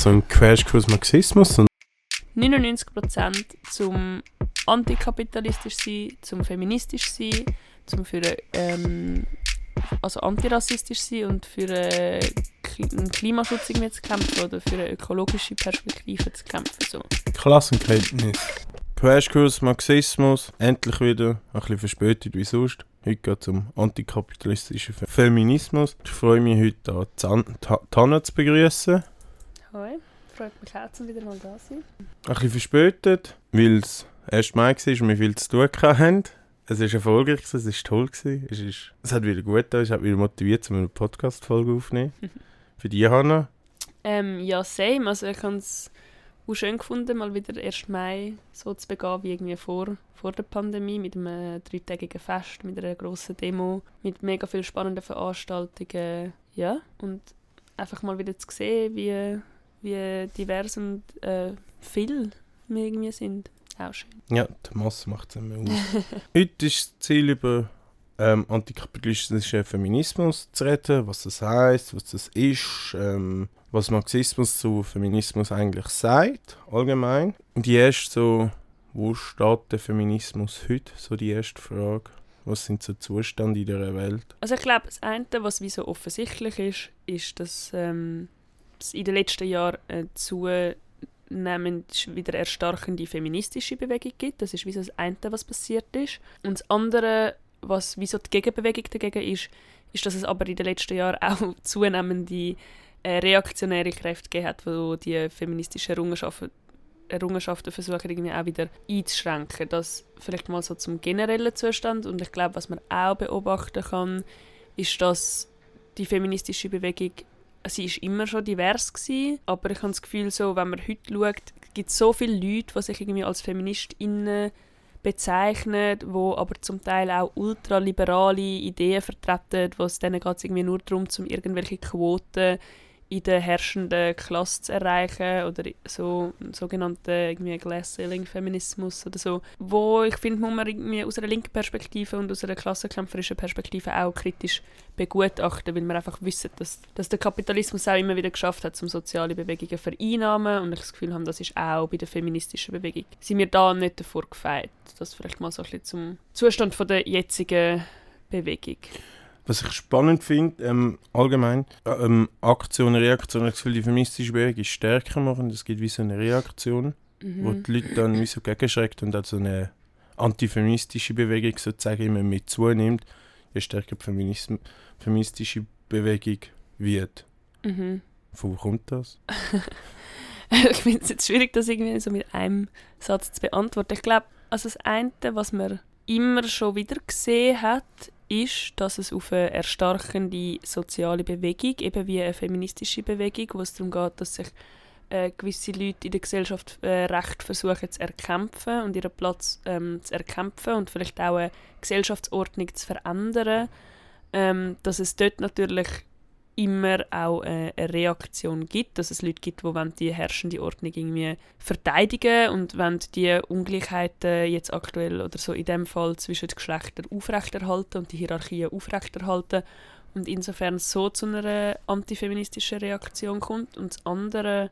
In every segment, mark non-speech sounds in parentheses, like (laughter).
so ein Crashkurs Marxismus und 99% zum antikapitalistisch sein, zum feministisch sein, zum für ähm, also antirassistisch sein und für äh, einen Klimaschutz irgendwie zu kämpfen oder für eine ökologische Perspektive zu kämpfen. So. Klassenkenntnis. Crashkurs Marxismus, endlich wieder, ein bisschen verspätet wie sonst. Heute geht es um antikapitalistischen Feminismus. Ich freue mich heute, Tanne zu begrüßen. Hoi, freut mich auch, dass wieder mal da sein. Ein bisschen verspätet, weil es 1. Mai war und wir viel zu tun hatten. Es war erfolgreich, es war toll. Gewesen. Es, ist, es hat wieder gut getan, es hat wieder motiviert, um eine Podcast-Folge aufzunehmen. (laughs) Für dich, Hanna? Ähm, ja, same. Also ich habe es auch schön gefunden, mal wieder 1. Mai so zu begehen wie irgendwie vor, vor der Pandemie, mit einem dreitägigen Fest, mit einer grossen Demo, mit mega vielen spannenden Veranstaltungen. Ja, und einfach mal wieder zu sehen, wie, wie divers und äh, viel wir irgendwie sind auch schön. Ja, die Masse macht es immer aus. (laughs) Heute ist das Ziel, über ähm, antikapitalistischen Feminismus zu reden, was das heißt, was das ist, ähm, was Marxismus zu Feminismus eigentlich sagt, allgemein. Und die erste so, wo steht der Feminismus heute? So die erste Frage. Was sind so Zustände in dieser Welt? Also ich glaube, das eine, was wie so offensichtlich ist, ist, dass ähm, es in den letzten Jahren äh, zu zunehmend wieder erstarkende feministische Bewegung gibt. Das ist wie so das eine, was passiert ist. Und das andere, was wie so die Gegenbewegung dagegen ist, ist, dass es aber in den letzten Jahren (laughs) auch zunehmende äh, reaktionäre Kräfte gegeben hat, die die feministischen Errungenschaften, Errungenschaften versuchen irgendwie auch wieder einzuschränken. Das vielleicht mal so zum generellen Zustand. Und ich glaube, was man auch beobachten kann, ist, dass die feministische Bewegung sie ist immer schon divers gewesen, aber ich habe das Gefühl, so, wenn man heute schaut, gibt es so viele Leute, die sich irgendwie als FeministInnen bezeichnen, wo aber zum Teil auch ultraliberale Ideen vertreten, wo es denen geht irgendwie nur darum, um irgendwelche Quoten in der herrschenden Klasse zu erreichen oder so sogenannten irgendwie Glass Ceiling Feminismus oder so, wo ich finde, muss man irgendwie aus einer linken Perspektive und aus einer klassenkämpferischen Perspektive auch kritisch begutachten, weil wir einfach wissen, dass, dass der Kapitalismus auch immer wieder geschafft hat, um soziale Bewegungen vereinnahmen und ich das Gefühl habe, das ist auch bei der feministischen Bewegung. Sind wir da nicht davor gefeit? Das vielleicht mal so ein bisschen zum Zustand von der jetzigen Bewegung. Was ich spannend finde, ähm, allgemein, ähm, Aktion, Reaktion, ich Gefühl, die feministische Bewegung ist stärker machen. Es gibt wie so eine Reaktion, mhm. wo die Leute dann wie so gegenschreckt und auch so eine antifeministische Bewegung sozusagen immer mit zunimmt, je stärker die feministische Bewegung wird. Mhm. Von wo kommt das? (laughs) ich finde es jetzt schwierig, das irgendwie so mit einem Satz zu beantworten. Ich glaube, also das eine, was man immer schon wieder gesehen hat, ist, dass es auf eine erstarkende soziale Bewegung, eben wie eine feministische Bewegung, wo es darum geht, dass sich äh, gewisse Leute in der Gesellschaft äh, Recht versuchen zu erkämpfen und ihren Platz ähm, zu erkämpfen und vielleicht auch eine Gesellschaftsordnung zu verändern, ähm, dass es dort natürlich immer auch eine Reaktion gibt, dass es Leute gibt, die die herrschende Ordnung irgendwie verteidigen und wenn die Ungleichheiten jetzt aktuell oder so in dem Fall zwischen den Geschlechtern aufrechterhalten und die Hierarchien aufrechterhalten und insofern so zu einer antifeministischen Reaktion kommt. Und das andere,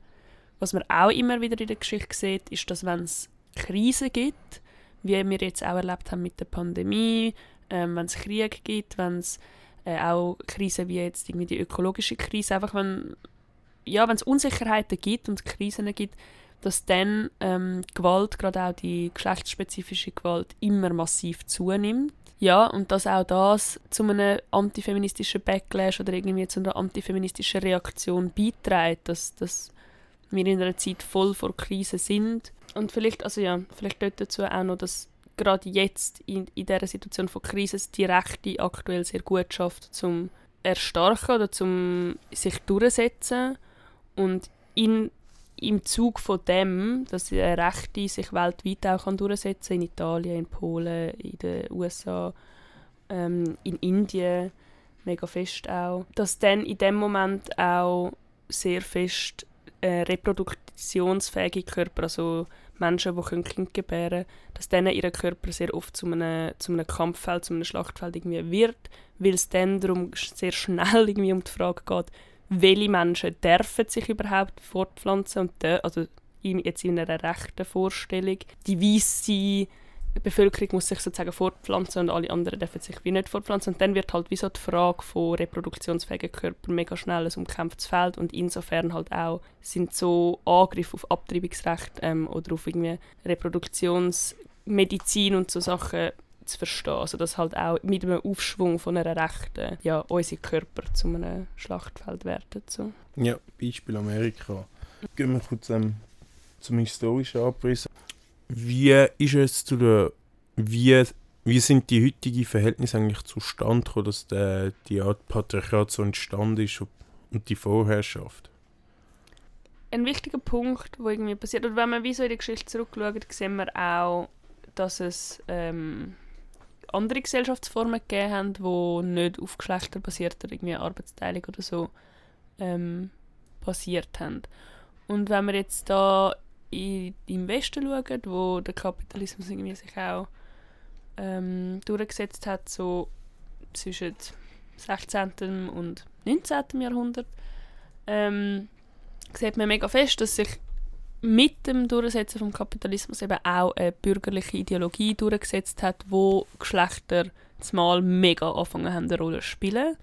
was man auch immer wieder in der Geschichte sieht, ist, dass wenn es Krisen gibt, wie wir jetzt auch erlebt haben mit der Pandemie, ähm, wenn es Krieg gibt, wenn es äh, auch Krisen wie jetzt irgendwie die ökologische Krise, einfach wenn ja, es Unsicherheiten gibt und Krisen gibt, dass dann ähm, Gewalt, gerade auch die geschlechtsspezifische Gewalt, immer massiv zunimmt. Ja, und dass auch das zu einem antifeministischen Backlash oder irgendwie zu einer antifeministischen Reaktion beiträgt, dass, dass wir in einer Zeit voll vor Krisen sind. Und vielleicht, also ja, vielleicht dort dazu auch noch, dass gerade jetzt in, in dieser Situation von Krise die Rechte aktuell sehr gut schafft, zum erstarken oder zum sich durchsetzen und in, im Zug von dem, dass die Rechte sich weltweit auch kann durchsetzen in Italien, in Polen, in den USA, ähm, in Indien mega fest auch, dass dann in dem Moment auch sehr fest äh, reproduktionsfähige Körper, also Menschen, die Kinder gebären können, dass dann ihr Körper sehr oft zu einem, zu einem Kampffeld, zu einem Schlachtfeld irgendwie wird, weil es dann darum sehr schnell (laughs) irgendwie um die Frage geht, welche Menschen dürfen sich überhaupt fortpflanzen und der, also jetzt in einer rechten Vorstellung, die weiße Bevölkerung muss sich sozusagen fortpflanzen und alle anderen dürfen sich wie nicht fortpflanzen. Und dann wird halt wie so die Frage von reproduktionsfähigen Körpern mega schnell ein umkämpftes Feld und insofern halt auch sind so Angriffe auf Abtreibungsrecht ähm, oder auf irgendwie Reproduktionsmedizin und so Sachen zu verstehen. Also dass halt auch mit einem Aufschwung von einer Rechten ja, unsere Körper zu einem Schlachtfeld werden. So. Ja, Beispiel Amerika. Gehen wir kurz ähm, zum historischen Abriss. Wie ist es zu der, wie, wie sind die heutigen Verhältnisse eigentlich zustande gekommen, dass der, die Art Patriarchat so entstanden ist und die Vorherrschaft? Ein wichtiger Punkt, wo irgendwie passiert, und wenn man wie so in die Geschichte zurückschaut, sehen wir auch, dass es ähm, andere Gesellschaftsformen gegeben haben, die nicht auf geschlechterbasierter irgendwie Arbeitsteilung oder so ähm, basiert haben. Und wenn wir jetzt da in, im Westen schauen, wo der Kapitalismus irgendwie sich auch ähm, durchgesetzt hat, so zwischen 16. und 19. Jahrhundert, ähm, sieht man mega fest, dass sich mit dem Durchsetzen vom Kapitalismus eben auch eine bürgerliche Ideologie durchgesetzt hat, wo Geschlechter zumal mega angefangen haben, eine Rolle zu spielen.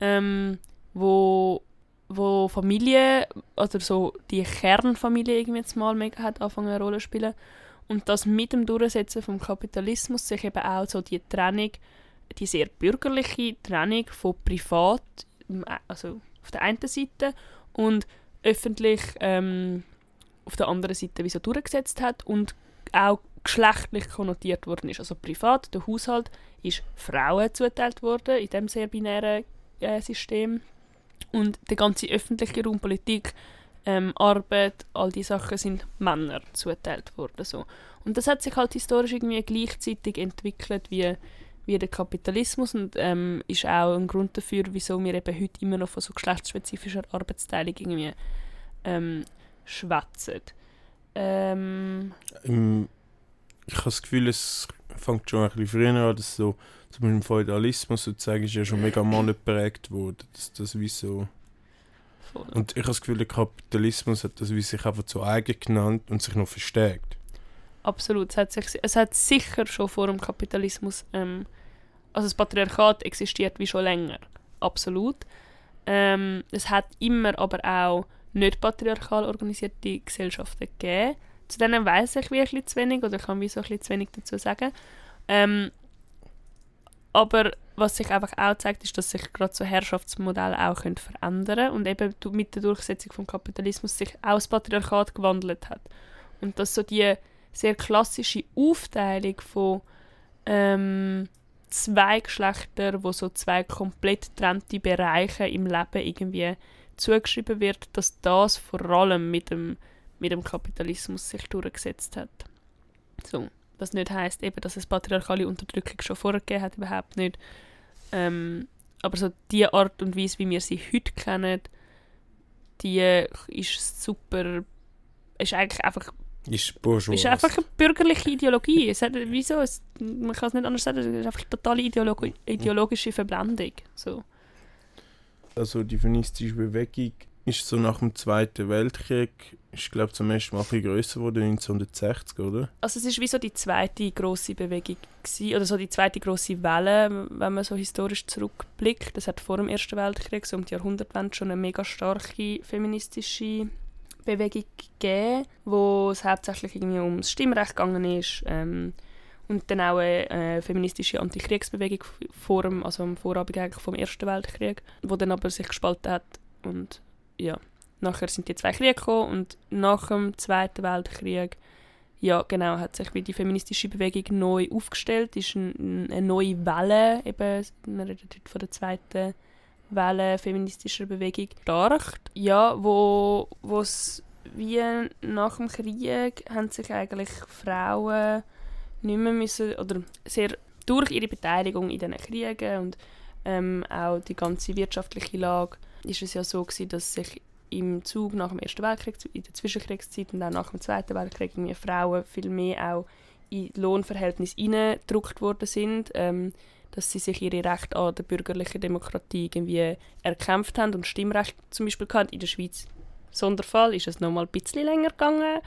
Ähm, wo wo Familie, oder so die Kernfamilie irgendwie jetzt mal mega hat angefangen eine Rolle zu spielen. Und dass mit dem Durchsetzen vom Kapitalismus sich eben auch so die Trennung, die sehr bürgerliche Trennung von privat, also auf der einen Seite und öffentlich ähm, auf der anderen Seite wie so durchgesetzt hat und auch geschlechtlich konnotiert worden ist. Also privat, der Haushalt ist Frauen zuteilt worden in dem sehr binären äh, System und die ganze öffentliche Raum, Politik, ähm, Arbeit, all diese Sachen sind Männern zuteilt worden. So. Und das hat sich halt historisch irgendwie gleichzeitig entwickelt wie, wie der Kapitalismus und ähm, ist auch ein Grund dafür, wieso wir eben heute immer noch von so geschlechtsspezifischer Arbeitsteilung irgendwie ähm, schwätzen. Ähm, ich habe das Gefühl, es fängt schon ein bisschen früher an, dass so zum Beispiel im Feudalismus sozusagen ist ja schon mega (clears throat) Mann geprägt worden. Das, das wie so und ich habe das Gefühl, der Kapitalismus hat das wie sich einfach zu eigen genannt und sich noch verstärkt. Absolut. Es hat, sich, es hat sicher schon vor dem Kapitalismus, ähm, also das Patriarchat existiert wie schon länger. Absolut. Ähm, es hat immer aber auch nicht patriarchal organisierte Gesellschaften gegeben. Zu denen weiß ich wirklich zu wenig oder kann wie so ein bisschen zu wenig dazu sagen. Ähm, aber was sich einfach auch zeigt, ist, dass sich gerade so Herrschaftsmodelle auch können verändern und eben mit der Durchsetzung vom Kapitalismus sich auch das Patriarchat gewandelt hat. Und dass so die sehr klassische Aufteilung von ähm, zwei Geschlechtern, wo so zwei komplett trennte Bereiche im Leben irgendwie zugeschrieben wird, dass das vor allem mit dem, mit dem Kapitalismus sich durchgesetzt hat. So. Was nicht heißt eben, dass es patriarchale Unterdrückung schon vorher gegeben hat, überhaupt nicht. Ähm, aber so die Art und Weise, wie wir sie heute kennen, die ist super, ist eigentlich einfach ist, bourgeois. ist einfach eine bürgerliche Ideologie. Es hat, wieso? Es, man kann es nicht anders sagen, es ist einfach eine totale Ideologi ideologische Verblendung. So. Also die feministische Bewegung ist so nach dem Zweiten Weltkrieg, ich glaube zum ersten Mal ein grösser geworden, 1960, oder? Also es ist wie so die zweite große Bewegung gewesen, oder so die zweite große Welle, wenn man so historisch zurückblickt. Das hat vor dem Ersten Weltkrieg, so um die Jahrhundertwende, schon eine mega starke feministische Bewegung gegeben, wo es hauptsächlich irgendwie ums Stimmrecht gegangen ist ähm, und dann auch eine äh, feministische Antikriegsbewegung vor dem, also am Vorabend eigentlich vom Ersten Weltkrieg, wo dann aber sich gespalten hat und ja, nachher sind die zwei Kriege gekommen und nach dem Zweiten Weltkrieg ja, genau, hat sich wie die feministische Bewegung neu aufgestellt, ist ein, eine neue Welle, eben, wir reden heute von der zweiten Welle feministischer Bewegung, stark. Ja, wo es wie nach dem Krieg haben sich eigentlich Frauen nicht mehr müssen, oder sehr durch ihre Beteiligung in diesen Kriegen und ähm, auch die ganze wirtschaftliche Lage ist es ja so gewesen, dass sich im Zug nach dem Ersten Weltkrieg, in der Zwischenkriegszeit und auch nach dem Zweiten Weltkrieg irgendwie Frauen viel mehr auch in Lohnverhältnisse hineingedrückt worden sind. Ähm, dass sie sich ihre Rechte an der bürgerlichen Demokratie irgendwie erkämpft haben und Stimmrecht zum Beispiel gehabt. In der Schweiz Sonderfall ist es noch mal ein bisschen länger gegangen,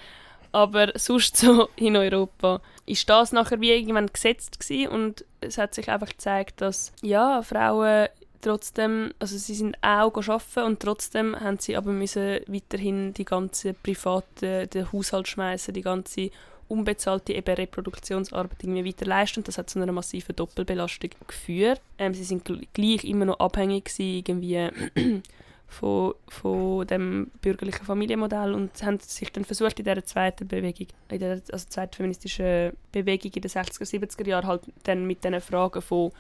aber sonst so in Europa ist das nachher wie irgendwann gesetzt gewesen und es hat sich einfach gezeigt, dass ja Frauen trotzdem, also sie sind auch arbeiten und trotzdem haben sie aber müssen weiterhin die ganze private, den Haushalt schmeißen, die ganze unbezahlte eben Reproduktionsarbeit irgendwie weiter leisten und das hat zu einer massiven Doppelbelastung geführt. Ähm, sie sind gleich immer noch abhängig gewesen, irgendwie (clears throat) von, von dem bürgerlichen Familienmodell und haben sich dann versucht in dieser zweiten Bewegung, in der also zweiten feministischen Bewegung in den 60er, 70er Jahren halt dann mit diesen Fragen von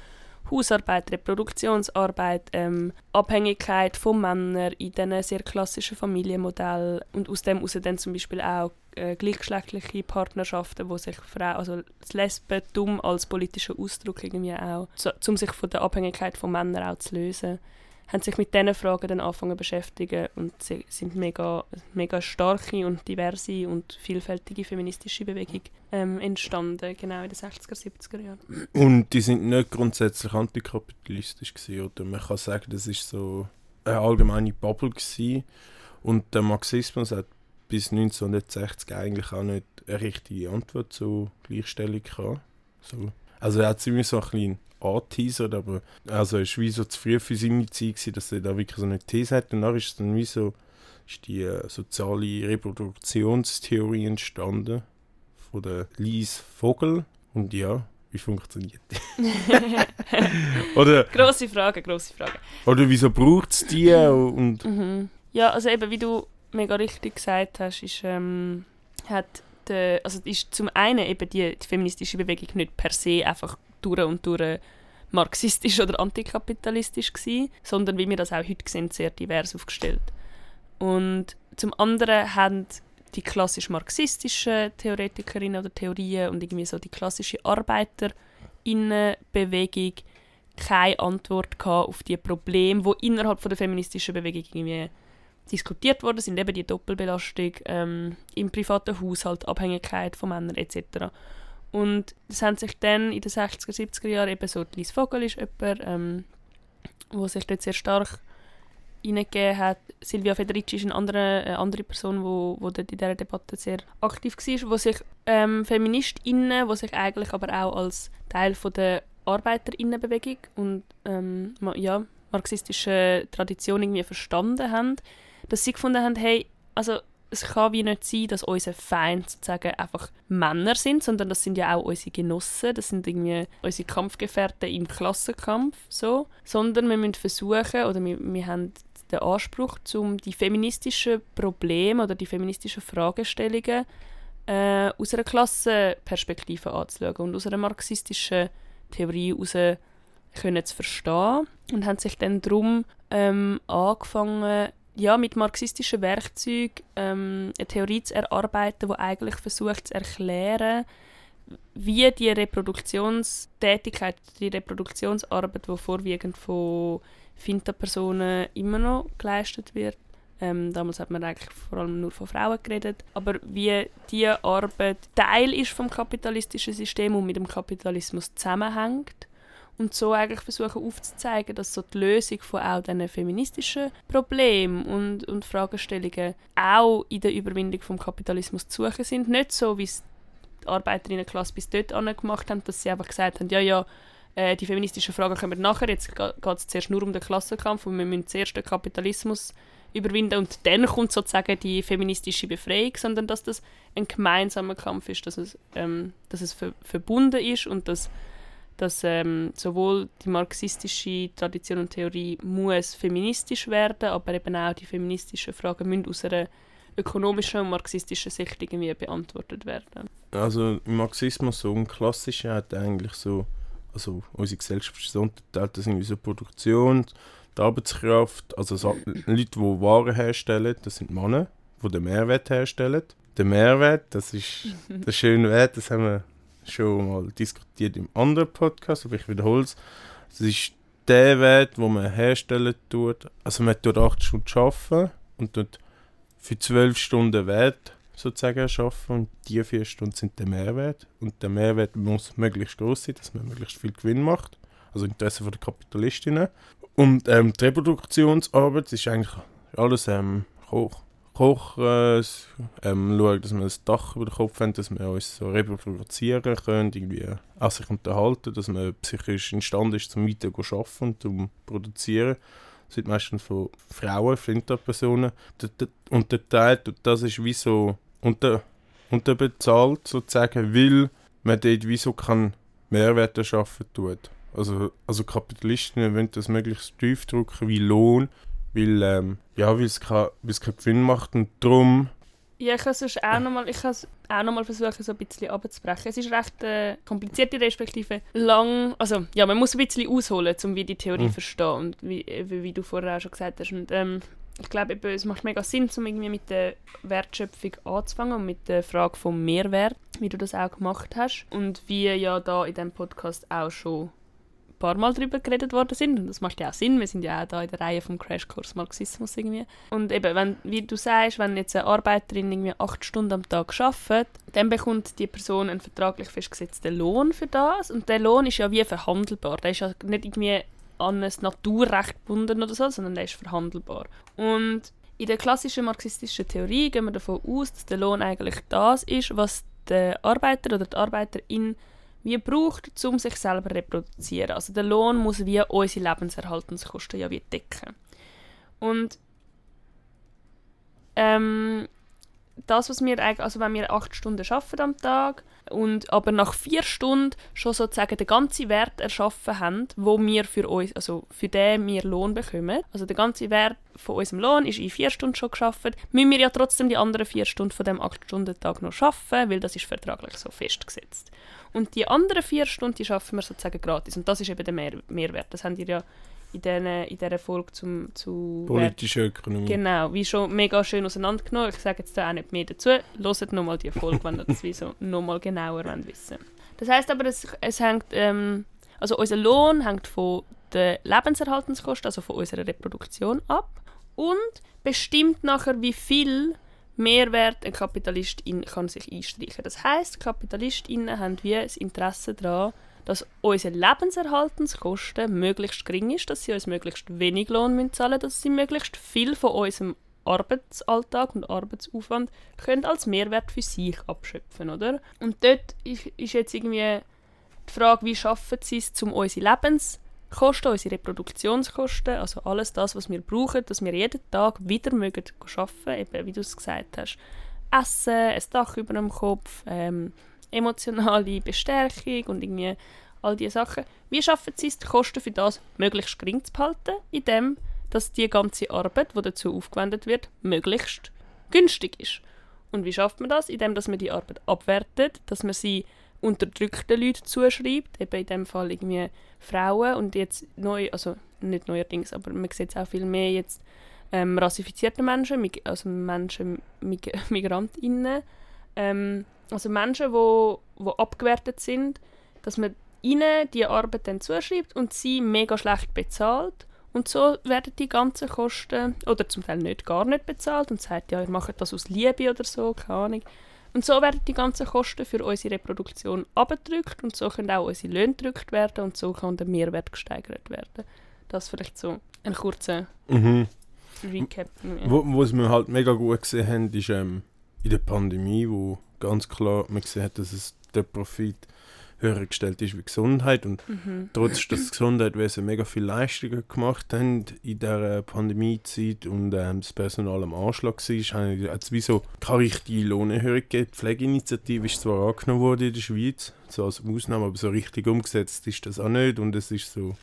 Hausarbeit, Reproduktionsarbeit, ähm, Abhängigkeit von Männern in diesen sehr klassischen Familienmodellen und aus dem heraus dann zum Beispiel auch äh, gleichgeschlechtliche Partnerschaften, wo sich Frauen, also das Lesbentum als politischer Ausdruck irgendwie auch, so, um sich von der Abhängigkeit von Männern auch zu lösen haben sich mit diesen Fragen dann angefangen zu beschäftigen und sie sind mega, mega starke und diverse und vielfältige feministische Bewegung ähm, entstanden, genau in den 60er, 70er Jahren. Und die sind nicht grundsätzlich antikapitalistisch gewesen, oder man kann sagen, das ist so eine allgemeine Bubble gewesen. und der Marxismus hat bis 1960 eigentlich auch nicht eine richtige Antwort zur Gleichstellung gehabt. So. Also er hat ziemlich so ein bisschen angeteasert, aber also es war wie so zu früh für seine Zeit, gewesen, dass er da wirklich so eine These hat. Und dann ist es dann wie so ist die äh, soziale Reproduktionstheorie entstanden von der Lise Vogel. Und ja, wie funktioniert die? (laughs) oder, grosse Frage, grosse Frage. Oder wieso braucht es die? Und mhm. Ja, also eben, wie du mega richtig gesagt hast, ist, ähm, hat de, also ist zum einen eben die, die feministische Bewegung nicht per se einfach durch und durch marxistisch oder antikapitalistisch gewesen, sondern wie wir das auch heute sehen, sehr divers aufgestellt. Und zum anderen haben die klassisch marxistischen Theoretikerinnen oder Theorien und irgendwie so die klassische Arbeiterinnenbewegung keine Antwort auf die Probleme, die innerhalb von der feministischen Bewegung irgendwie diskutiert worden sind, eben die Doppelbelastung ähm, im privaten Haushalt, Abhängigkeit von Männern etc. Und das haben sich dann in den 60er, 70er Jahren eben so, Lise Vogel ist jemand, ähm, wo sich dort sehr stark hineingegeben hat. Silvia Federici ist eine andere, eine andere Person, wo, wo dort in dieser Debatte sehr aktiv war, wo sich ähm, FeministInnen, wo sich eigentlich aber auch als Teil von der ArbeiterInnenbewegung und ähm, ja, marxistische Tradition irgendwie verstanden haben, dass sie gefunden haben, hey, also es kann wie nicht sein, dass unsere Feinde sozusagen einfach Männer sind, sondern das sind ja auch unsere Genossen, das sind irgendwie unsere Kampfgefährten im Klassenkampf, so. Sondern wir müssen versuchen, oder wir, wir haben den Anspruch, um die feministischen Probleme oder die feministischen Fragestellungen äh, aus einer Klassenperspektive anzuschauen und aus einer marxistischen Theorie heraus können zu verstehen und haben sich dann darum ähm, angefangen, ja, mit marxistischen Werkzeugen ähm, eine Theorie zu erarbeiten, die eigentlich versucht zu erklären, wie die Reproduktionstätigkeit, die Reproduktionsarbeit, die vorwiegend von Finta-Personen immer noch geleistet wird, ähm, damals hat man eigentlich vor allem nur von Frauen geredet, aber wie diese Arbeit Teil ist vom kapitalistischen System und mit dem Kapitalismus zusammenhängt und so eigentlich versuchen aufzuzeigen, dass so die Lösung von auch diesen feministischen Problemen und, und Fragestellungen auch in der Überwindung vom Kapitalismus zu suchen sind. Nicht so, wie es die Arbeiterinnenklasse bis dort gemacht haben, dass sie einfach gesagt haben, ja, ja, äh, die feministischen Fragen kommen nachher, jetzt geht es zuerst nur um den Klassenkampf und wir müssen zuerst den Kapitalismus überwinden und dann kommt sozusagen die feministische Befreiung, sondern dass das ein gemeinsamer Kampf ist, dass es, ähm, dass es ver verbunden ist und dass dass ähm, sowohl die marxistische Tradition und Theorie muss feministisch werden, aber eben auch die feministischen Fragen müssen aus einer ökonomischen und marxistischen Sicht irgendwie beantwortet werden. Also im Marxismus so ein klassischer hat eigentlich so, also unsere Gesellschaft ist so unterteilt, das sind so Produktion, die Arbeitskraft, also so Leute, die Waren herstellen, das sind Männer, die den Mehrwert herstellen. Der Mehrwert, das ist (laughs) der schöne Wert, das haben wir schon mal diskutiert im anderen Podcast, aber ich wiederhole es. Es ist der Wert, wo man herstellen tut. Also man tut 8 Stunden arbeiten und tut für 12 Stunden Wert sozusagen erschaffen und die 4 Stunden sind der Mehrwert. Und der Mehrwert muss möglichst groß sein, dass man möglichst viel Gewinn macht. also Interesse der Kapitalistinnen. Und ähm, die Reproduktionsarbeit ist eigentlich alles ähm, Koch. Koch äh, ähm, schauen, dass wir ein Dach über den Kopf haben, dass wir uns so reproduzieren können, irgendwie auch sich unterhalten, dass man psychisch imstande ist, zum weiter zu arbeiten und zu produzieren. Das sind meistens von Frauen, Flinterpersonen. Und der Teil, das ist wie so unter, unterbezahlt, sozusagen, weil man dort wie so kann Mehrwerte schaffen tut. Also, also Kapitalisten wollen das möglichst tief drücken wie Lohn, weil ähm, ja, es keinen kein Gewinn macht und darum ja, ich kann es auch nochmal noch versuchen, so ein bisschen abzubrechen. Es ist recht äh, kompliziert, respektive lang. Also, ja, man muss ein bisschen ausholen, um wie die Theorie mhm. verstehen und wie, wie, wie, du vorher auch schon gesagt hast. Und, ähm, ich glaube, es macht mega Sinn, um irgendwie mit der Wertschöpfung anzufangen und mit der Frage vom Mehrwert, wie du das auch gemacht hast. Und wie ja da in diesem Podcast auch schon paar Mal darüber geredet worden sind. Und das macht ja auch Sinn. Wir sind ja auch da in der Reihe vom Crashkurs Marxismus irgendwie. Und eben, wenn, wie du sagst, wenn jetzt eine Arbeiterin irgendwie acht Stunden am Tag arbeitet, dann bekommt die Person einen vertraglich festgesetzten Lohn für das. Und der Lohn ist ja wie verhandelbar. Der ist ja nicht irgendwie an ein Naturrecht gebunden oder so, sondern der ist verhandelbar. Und in der klassischen marxistischen Theorie gehen wir davon aus, dass der Lohn eigentlich das ist, was der Arbeiter oder die Arbeiterin wie braucht, um sich selber zu reproduzieren. Also der Lohn muss wie unsere Lebenserhaltungskosten ja wie decken. Und ähm, das, was wir also wenn wir acht Stunden arbeiten am Tag und aber nach vier Stunden schon sozusagen den ganzen Wert erschaffen haben, wo wir für uns, also für den wir Lohn bekommen, also der ganze Wert von unserem Lohn ist in vier Stunden schon geschafft, müssen wir ja trotzdem die anderen vier Stunden von dem acht Stunden Tag noch schaffen, weil das ist vertraglich so festgesetzt. Und die anderen vier Stunden die schaffen wir sozusagen gratis und das ist eben der Mehr Mehrwert. Das haben ihr ja in, den, in dieser Folge zum, zu politische Ökonomie. Genau, wie schon mega schön auseinandergenommen. Ich sage jetzt da auch nicht mehr dazu. Hört nochmal die Folge, wenn ihr das wie so nochmal genauer wissen Das heißt aber, es, es hängt, ähm, also unser Lohn hängt von der Lebenserhaltungskosten, also von unserer Reproduktion ab und bestimmt nachher, wie viel Mehrwert ein Kapitalist kann sich einstreichen. Das heißt, Kapitalistinnen haben wie das Interesse daran, dass unsere Lebenserhaltungskosten möglichst gering ist, dass sie uns möglichst wenig Lohn müssen zahlen dass sie möglichst viel von unserem Arbeitsalltag und Arbeitsaufwand können als Mehrwert für sich abschöpfen, oder? Und dort ist, jetzt irgendwie die Frage, wie schaffen sie es, um unsere Lebenskosten, unsere Reproduktionskosten, also alles das, was wir brauchen, dass wir jeden Tag wieder arbeiten, eben wie du es gesagt hast. Essen, ein Dach über dem Kopf, ähm, emotionale Bestärkung und irgendwie all diese Sachen. Wie schaffen sie es, die Kosten für das möglichst gering zu behalten, indem dass die ganze Arbeit, die dazu aufgewendet wird, möglichst günstig ist. Und wie schafft man das? Indem dass man die Arbeit abwertet, dass man sie unterdrückten Leuten zuschreibt, eben in dem Fall irgendwie Frauen und jetzt neu, also nicht neuerdings, aber man sieht es auch viel mehr jetzt ähm, rassifizierte Menschen, also Menschen, Mig (laughs) Migrantinnen, ähm, also Menschen, die wo, wo abgewertet sind, dass man ihnen die Arbeit dann zuschreibt und sie mega schlecht bezahlt. Und so werden die ganzen Kosten, oder zum Teil nicht, gar nicht bezahlt und sagt, ja, ihr macht das aus Liebe oder so, keine Ahnung. Und so werden die ganzen Kosten für unsere Reproduktion abgedrückt und so können auch unsere Löhne gedrückt werden und so kann der Mehrwert gesteigert werden. Das ist vielleicht so ein kurzer mhm. Recap. Wo, was wir halt mega gut gesehen haben, ist ähm, in der Pandemie, wo ganz klar man hat, dass es der Profit höher gestellt ist wie Gesundheit und mhm. trotz dass (clears throat) Gesundheitswesen mega viel Leistungen gemacht haben in der Pandemiezeit und ähm, das Personal am Anschlag war, hat es wie so keine richtige Lohnerhöhung gegeben. Die Pflegeinitiative ist zwar angenommen worden in der Schweiz, so als Ausnahme, aber so richtig umgesetzt ist das auch nicht und es ist so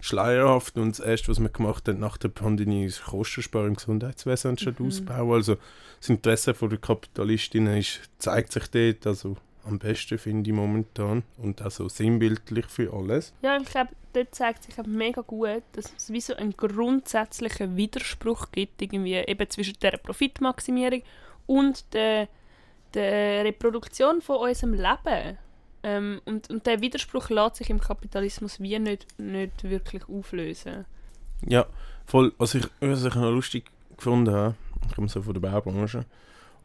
schleierhaft und das Erste, was wir gemacht haben nach der Pandemie, ist Kostensparen im Gesundheitswesen anstatt mhm. Ausbau. Also das Interesse der Kapitalistinnen ist, zeigt sich dort also am besten, finde ich momentan und auch so sinnbildlich für alles. Ja, ich glaube, dort zeigt sich mega gut, dass es wie so einen grundsätzlichen Widerspruch gibt, irgendwie eben zwischen der Profitmaximierung und der, der Reproduktion von unserem Leben. Ähm, und, und der Widerspruch lässt sich im Kapitalismus wie nicht, nicht wirklich auflösen. Ja, voll. Was ich, was ich noch lustig gefunden habe, ich komme so von der Baubranche,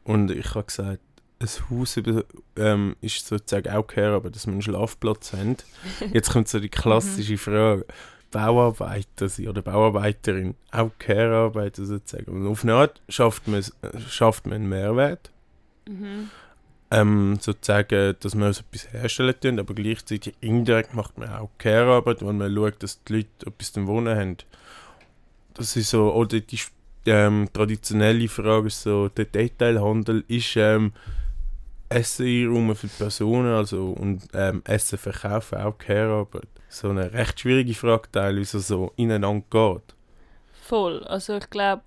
und ich habe gesagt, ein Haus über, ähm, ist sozusagen auch Care-Arbeit, dass wir einen Schlafplatz haben. Jetzt kommt so die klassische Frage. Bauarbeiter sind oder Bauarbeiterin, auch Care-Arbeiter sozusagen. Und auf eine Art schafft man, schafft man einen Mehrwert. Mhm. Ähm, sozusagen, dass wir so etwas herstellen tun, aber gleichzeitig indirekt macht man auch Care-Arbeit, weil man schaut, dass die Leute etwas zum Wohnen haben. Das ist so, oder die ähm, traditionelle Frage ist so, der Detailhandel ist ähm, Essen einräumen für die Personen also, und ähm, Essen verkaufen, auch Care-Arbeit. So eine recht schwierige Frage teilweise so ineinander geht. Voll. Also ich glaube,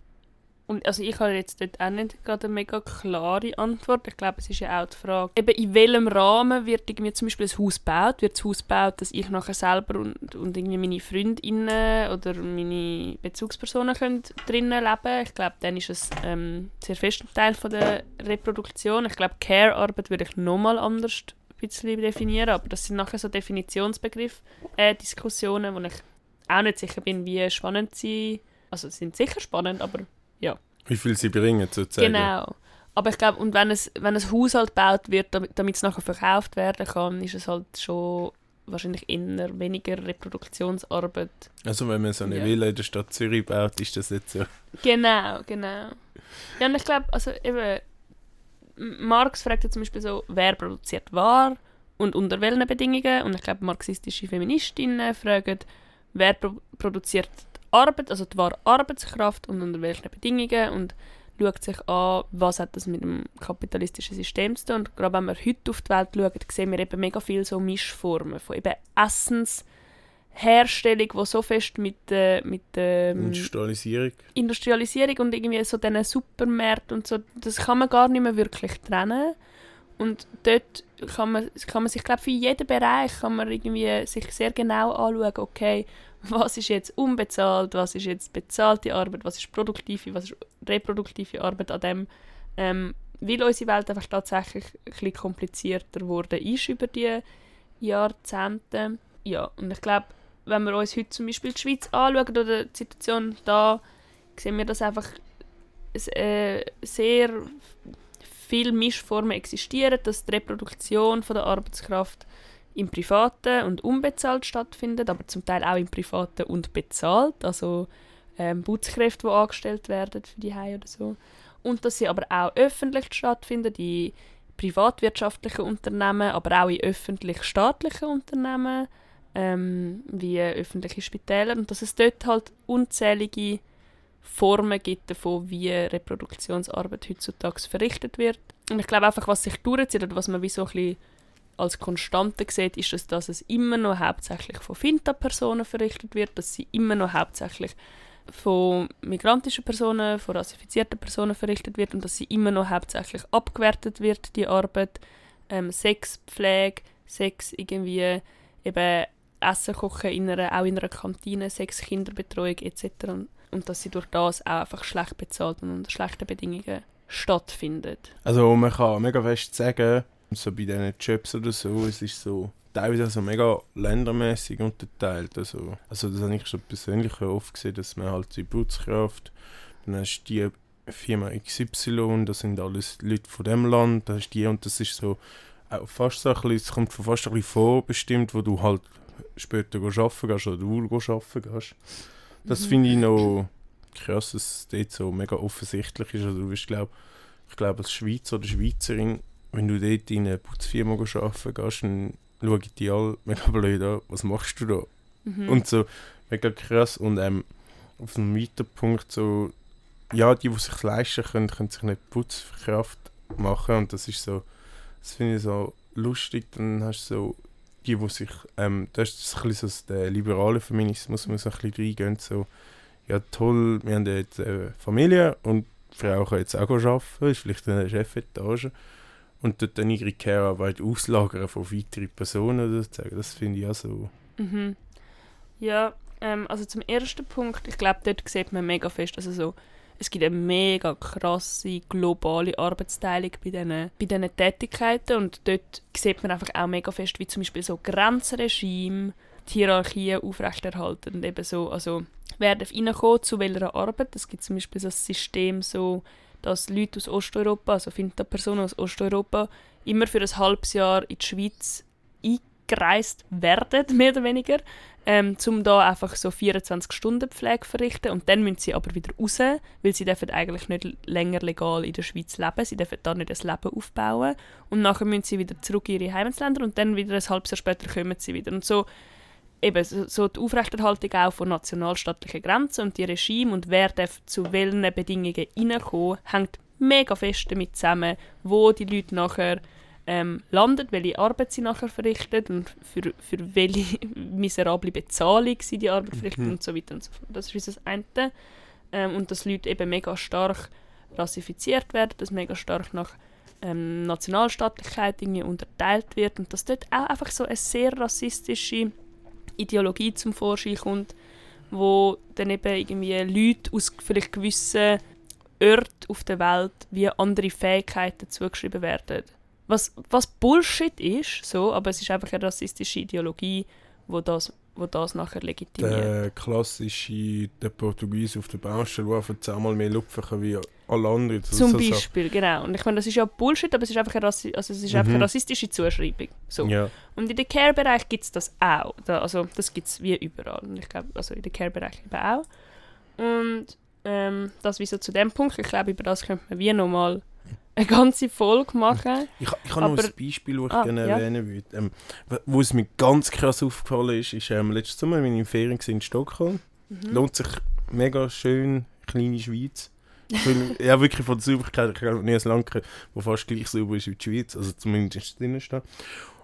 und also ich habe jetzt dort auch nicht gerade eine mega klare Antwort. Ich glaube, es ist ja auch die Frage, eben in welchem Rahmen wird irgendwie zum Beispiel ein Haus gebaut? Wird das Haus gebaut, dass ich nachher selber und, und irgendwie meine Freundinnen oder meine Bezugspersonen können drinnen leben Ich glaube, dann ist es ähm, sehr fest ein Teil von der Reproduktion. Ich glaube, Care-Arbeit würde ich nochmal anders ein bisschen definieren, aber das sind nachher so Definitionsbegriffe, äh, Diskussionen, wo ich auch nicht sicher bin, wie spannend sie also sie sind sicher spannend, aber ja. Wie viel sie bringen, sozusagen. Genau. Aber ich glaube, und wenn, es, wenn ein Haushalt gebaut wird, damit es nachher verkauft werden kann, ist es halt schon wahrscheinlich eher weniger Reproduktionsarbeit. Also wenn man so eine ja. Villa in der Stadt Zürich baut, ist das jetzt so. Genau, genau. Ja, und ich glaube, also eben, Marx fragt ja zum Beispiel so, wer produziert wahr und unter welchen Bedingungen? Und ich glaube, marxistische Feministinnen fragen, wer pro produziert Arbeit, also die wahre Arbeitskraft und unter welchen Bedingungen und schaut sich an, was hat das mit dem kapitalistischen System zu tun. Und gerade wenn wir heute auf die Welt schauen, sehen wir eben mega viele so Mischformen von eben Essensherstellung, die so fest mit, äh, mit ähm, Industrialisierung. Industrialisierung und irgendwie so diesen Supermärkten und so, das kann man gar nicht mehr wirklich trennen. Und dort kann man, kann man sich, glaube für jeden Bereich kann man irgendwie sich sehr genau anschauen, okay, was ist jetzt unbezahlt, was ist jetzt bezahlte Arbeit, was ist produktive, was ist reproduktive Arbeit an dem, ähm, weil unsere Welt einfach tatsächlich ein bisschen komplizierter geworden ist über die Jahrzehnte. Ja, und ich glaube, wenn wir uns heute zum Beispiel die Schweiz anschauen oder die Situation da, sehen wir, dass einfach äh, sehr viele Mischformen existieren, dass die Reproduktion von der Arbeitskraft im Privaten und unbezahlt stattfindet, aber zum Teil auch im Privaten und bezahlt, also ähm, Putzkräfte, die angestellt werden für die Heim oder so. Und dass sie aber auch öffentlich stattfinden, in privatwirtschaftlichen Unternehmen, aber auch in öffentlich-staatlichen Unternehmen, ähm, wie öffentliche Spitäler. Und dass es dort halt unzählige Formen gibt davon, wie Reproduktionsarbeit heutzutage verrichtet wird. Und ich glaube einfach, was sich durchzieht oder was man wie so ein bisschen als Konstante sieht, ist es, dass es immer noch hauptsächlich von Finta-Personen verrichtet wird, dass sie immer noch hauptsächlich von migrantischen Personen, von rassifizierten Personen verrichtet wird und dass sie immer noch hauptsächlich abgewertet wird, die Arbeit. Ähm, Sex, Sex irgendwie eben Essen kochen, in einer, auch in einer Kantine, Sex, Kinderbetreuung etc. Und dass sie durch das auch einfach schlecht bezahlt und unter schlechten Bedingungen stattfindet. Also man kann mega fest sagen, so bei diesen Jobs oder so, es ist so teilweise so mega ländermäßig unterteilt. Also, also das habe ich schon persönlich oft gesehen, dass man halt die Putzkraft, dann hast du die Firma XY, das sind alles Leute von dem Land, da hast die und das ist so auch fast so ein bisschen, es kommt fast ein bisschen vorbestimmt, wo du halt später arbeiten gehst oder du arbeiten gehst. Das mhm. finde ich noch krass, dass es dort so mega offensichtlich ist. Also du wirst, glaub, ich glaube, als Schweizer oder Schweizerin wenn du dort in eine Putzfirma arbeiten gehst, dann schauen die alle mega blöd an, was machst du da? Mhm. Und so, mega krass. Und ähm, auf einem weiteren Punkt so, ja, die, die sich leisten können, können sich nicht Putzkraft machen. Und das ist so, das finde ich so lustig. Dann hast du so die, die sich, ähm, das ist ein bisschen so der liberale Feminismus, muss ein bisschen reingehen, so, ja toll, wir haben jetzt eine Familie und die Frau kann jetzt auch arbeiten, ist vielleicht in der Chefetage und dort dann ihre Care-Arbeit auslagern von weiteren Personen sozusagen. Das finde ich auch so. Mhm. Ja, ähm, also zum ersten Punkt, ich glaube, dort sieht man mega fest, also so, es gibt eine mega krasse globale Arbeitsteilung bei diesen, bei diesen Tätigkeiten und dort sieht man einfach auch mega fest, wie zum Beispiel so Grenzregime, die Hierarchien aufrechterhalten und eben so, also wer darf reinkommen, zu welcher Arbeit, es gibt zum Beispiel so ein System so dass Leute aus Osteuropa, also Finta-Personen aus Osteuropa, immer für ein halbes Jahr in die Schweiz eingereist werden, (laughs) mehr oder weniger, ähm, um da einfach so 24 Stunden Pflege verrichten. Und dann müssen sie aber wieder raus, weil sie dürfen eigentlich nicht länger legal in der Schweiz leben, sie dürfen da nicht ein Leben aufbauen. Und nachher müssen sie wieder zurück in ihre Heimatländer und dann wieder ein halbes Jahr später kommen sie wieder. Und so eben so die Aufrechterhaltung auch von nationalstaatlichen Grenzen und die Regime und wer darf zu welchen Bedingungen reinkommen, hängt mega fest damit zusammen, wo die Leute nachher ähm, landet, welche Arbeit sie nachher verrichten und für, für welche (laughs) miserable Bezahlung sie die Arbeit verrichten mhm. und so weiter und so fort. Das ist das eine. Ähm, und dass Leute eben mega stark rassifiziert werden, dass mega stark nach ähm, Nationalstaatlichkeit irgendwie unterteilt wird und dass dort auch einfach so eine sehr rassistische Ideologie zum Vorschein kommt, wo dann eben irgendwie Leute aus vielleicht gewissen Orten auf der Welt wie andere Fähigkeiten zugeschrieben werden was, was Bullshit ist, so, aber es ist einfach eine rassistische Ideologie, wo das, wo das nachher legitimiert. Der klassische der Portugiese auf der Baustelle, der einfach zehnmal mehr lupfen kann wie alle. Das Zum Beispiel, so. genau. Und ich meine, das ist ja Bullshit, aber es ist einfach eine, Rassi also es ist mhm. einfach eine rassistische Zuschreibung. So. Ja. Und in dem Care-Bereich gibt es das auch. Da, also das gibt es wie überall. Und ich glaube, also in dem Care-Bereich eben auch. Und ähm, das wie so zu dem Punkt. Ich glaube, über das könnte man wie nochmal eine ganze Folge machen. Ich, ich habe noch ein Beispiel, das ich ah, gerne ja. erwähnen würde. Ähm, wo es mir ganz krass aufgefallen ist, ist ähm, letztes Sommer, wenn ich in Ferien war in Stockholm. Mhm. Lohnt sich mega schön, kleine Schweiz. Ja, wirklich von der Sauberkeit. Ich habe nie ein Land, das fast gleich sauber ist wie die Schweiz. Also zumindest drinnen steht.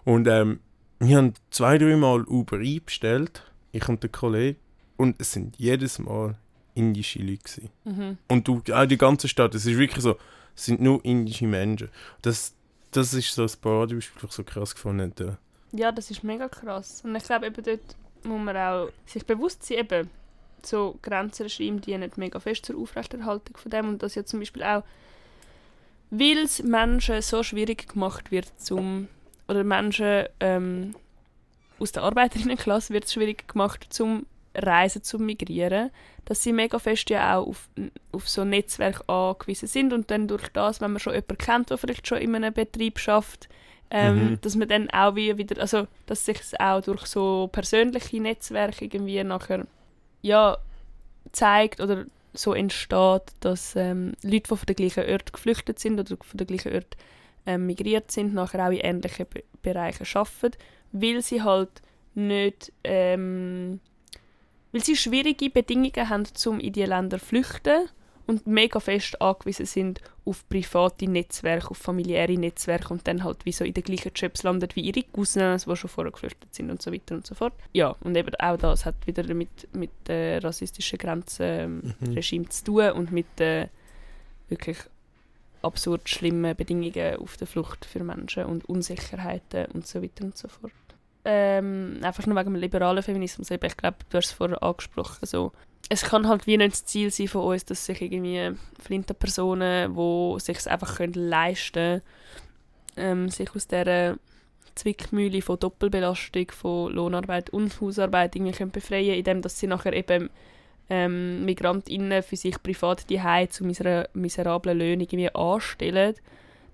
Und ähm, wir haben zwei, drei Mal Uber einbestellt. Ich und der Kollege. Und es sind jedes Mal indische Leute. Mhm. Und du, auch die ganze Stadt, es ist wirklich so, es sind nur indische Menschen. Das, das ist so ein Paradebeispiel, das ich so krass gefunden habe. Ja, das ist mega krass. Und ich glaube, eben dort muss man auch sich bewusst sein, eben, so Grenzregime dienen mega fest zur Aufrechterhaltung von dem und dass ja zum Beispiel auch, weil es Menschen so schwierig gemacht wird, zum, oder Menschen ähm, aus der Arbeiterinnenklasse wird es schwierig gemacht, zum Reisen, zum Migrieren, dass sie mega fest ja auch auf, auf so Netzwerk angewiesen sind und dann durch das, wenn man schon jemanden kennt, der vielleicht schon in einem Betrieb schafft, ähm, mhm. dass man dann auch wieder, also dass sich auch durch so persönliche Netzwerke irgendwie nachher ja zeigt oder so entsteht, dass ähm, Leute, die von der gleichen Ort geflüchtet sind oder von der gleichen Ort ähm, migriert sind, nachher auch in ähnlichen Be Bereichen arbeiten, weil sie halt nicht ähm, weil sie schwierige Bedingungen haben, um in diese Länder zu flüchten und mega fest angewiesen sind auf private Netzwerke, auf familiäre Netzwerke und dann halt wie so in den gleichen Jobs landet wie ihre Cousins, die schon vorher geflüchtet sind und so weiter und so fort. Ja, und eben auch das hat wieder mit, mit äh, rassistischen Grenzenregime mhm. zu tun und mit äh, wirklich absurd schlimmen Bedingungen auf der Flucht für Menschen und Unsicherheiten und so weiter und so fort ähm, einfach nur wegen dem liberalen Feminismus. Ich glaube, du hast es vorher angesprochen. So. Es kann halt wie nicht das Ziel sein von uns, dass sich irgendwie flinte Personen, die sich einfach können leisten ähm, sich aus dieser Zwickmühle von Doppelbelastung von Lohnarbeit und Hausarbeit irgendwie können befreien indem dass sie nachher eben ähm, MigrantInnen für sich privat die zu miserablen Löhnen irgendwie anstellen.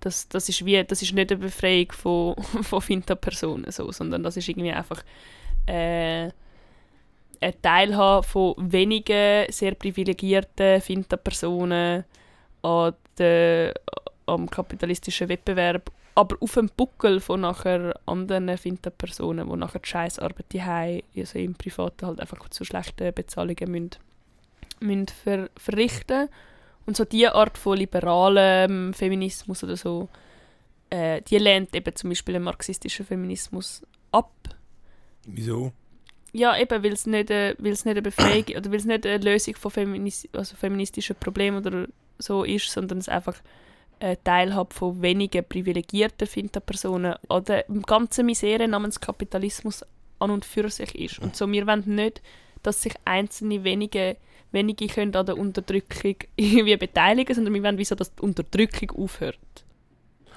Das, das, ist wie, das ist nicht eine Befreiung von, (laughs) von Finta-Personen, so, sondern das ist irgendwie einfach äh, ein Teilhabe von wenigen sehr privilegierten Finta-Personen am kapitalistischen Wettbewerb, aber auf dem Buckel von nachher anderen Finta-Personen, die nachher die Scheißarbeit haben, also im Privaten halt einfach zu schlechten Bezahlungen müssen, müssen ver verrichten und so diese Art von liberalem Feminismus oder so, äh, die lehnt eben zum Beispiel den marxistischen Feminismus ab. Wieso? Ja, eben, weil es nicht, äh, nicht eine Befähigung oder weil es nicht eine Lösung von Feminis also feministischen Problemen oder so ist, sondern es einfach eine Teilhabe von wenigen privilegierten Finta-Personen an der ganzen Misere namens Kapitalismus an und für sich ist. Und so, wir wollen nicht, dass sich einzelne wenige wenige können an der Unterdrückung (laughs) irgendwie beteiligen, sondern wir wollen, wieso dass die Unterdrückung aufhört.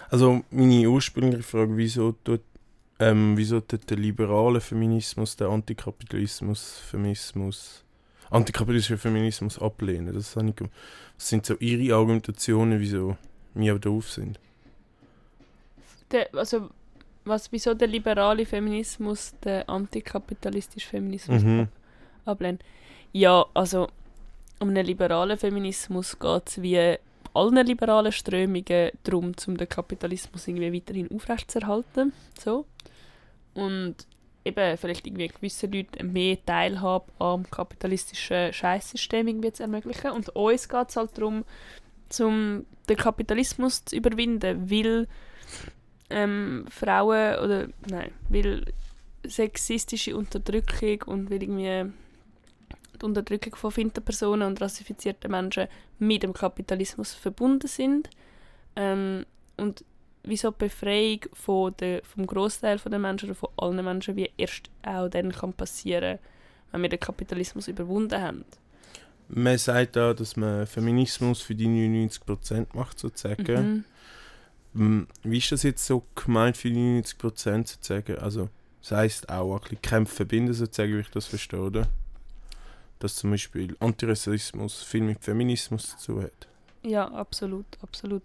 Also meine ursprüngliche Frage, wieso tut, ähm, wieso tut der liberale Feminismus, der Antikapitalismus, Feminismus, antikapitalistischer Feminismus ablehnen. Das, ich, das sind so ihre Argumentationen, wieso wir doof sind. Der, also, was, wieso der liberale Feminismus den antikapitalistischen Feminismus Mhm. ablehnt? Ja, also um einen liberalen Feminismus geht es wie allen liberalen Strömungen darum, um den Kapitalismus irgendwie weiterhin aufrechtzuerhalten. So. Und eben vielleicht irgendwie gewissen Leuten mehr Teilhabe am kapitalistischen Scheißsystem irgendwie zu ermöglichen. Und uns geht es halt darum, um den Kapitalismus zu überwinden, weil ähm, Frauen oder nein, weil sexistische Unterdrückung und weil irgendwie die Unterdrückung von Finterpersonen und rassifizierten Menschen mit dem Kapitalismus verbunden sind. Ähm, und wieso die Befreiung von der, vom Großteil der Menschen oder von allen Menschen wie erst auch dann kann passieren, wenn wir den Kapitalismus überwunden haben. Man sagt da, dass man Feminismus für die 99% macht, sozusagen. Mhm. Wie ist das jetzt so gemeint für die 90% sozusagen? Also, das heisst auch ein bisschen Kämpfe verbinden, sozusagen, wie ich das verstehe, oder? Dass zum Beispiel Antirassismus viel mit Feminismus zu tun hat. Ja, absolut, absolut.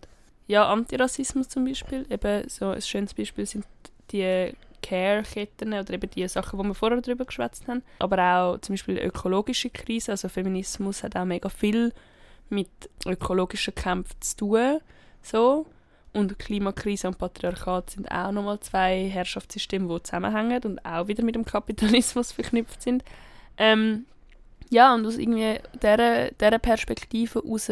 Ja, Antirassismus zum Beispiel, eben so ein schönes Beispiel sind die Care-Ketten oder eben die Sachen, die wir vorher darüber geschwätzt haben. Aber auch zum Beispiel ökologische Krise, also Feminismus hat auch mega viel mit ökologischen Kämpfen zu tun. So. Und Klimakrise und Patriarchat sind auch nochmal zwei Herrschaftssysteme, die zusammenhängen und auch wieder mit dem Kapitalismus (laughs) verknüpft sind. Ähm, ja, und aus irgendwie dieser, dieser Perspektive heraus